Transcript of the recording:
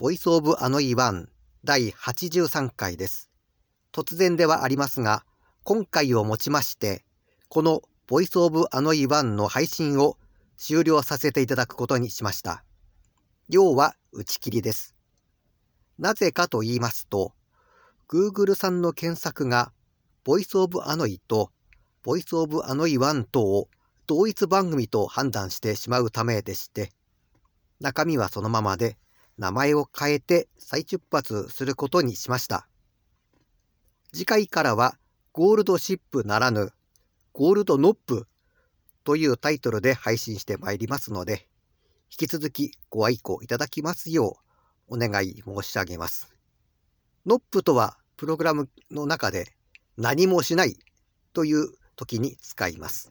ボイスオブアノイワン第83回です。突然ではありますが、今回をもちまして、このボイスオブアノイワンの配信を終了させていただくことにしました。要は打ち切りです。なぜかと言いますと、Google さんの検索が、ボイスオブアノイと、ボイスオブアノイワンとを同一番組と判断してしまうためでして、中身はそのままで、名前を変えて再出発することにしました。次回からはゴールドシップならぬゴールドノップというタイトルで配信してまいりますので、引き続きご愛顧いただきますようお願い申し上げます。ノップとはプログラムの中で何もしないという時に使います。